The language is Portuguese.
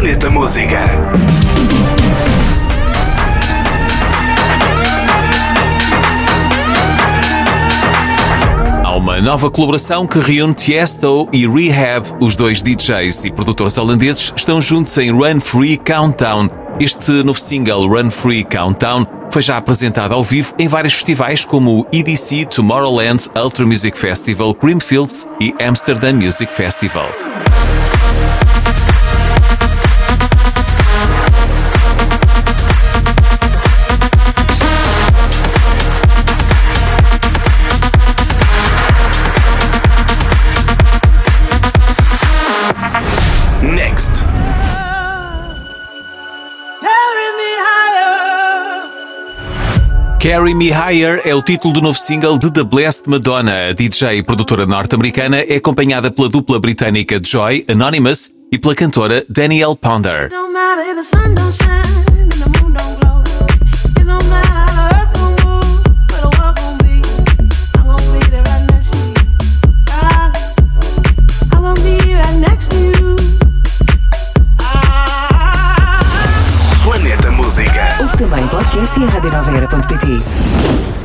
Planeta Música. Há uma nova colaboração que reúne Tiesto e Rehab. Os dois DJs e produtores holandeses estão juntos em Run Free Countdown. Este novo single, Run Free Countdown, foi já apresentado ao vivo em vários festivais como o EDC, Tomorrowland, Ultra Music Festival, Creamfields e Amsterdam Music Festival. Next. Carry Me Higher é o título do novo single de The Blessed Madonna. A DJ e produtora norte-americana é acompanhada pela dupla britânica Joy, Anonymous e pela cantora Danielle Ponder. Também podcast e a radionovera.pt.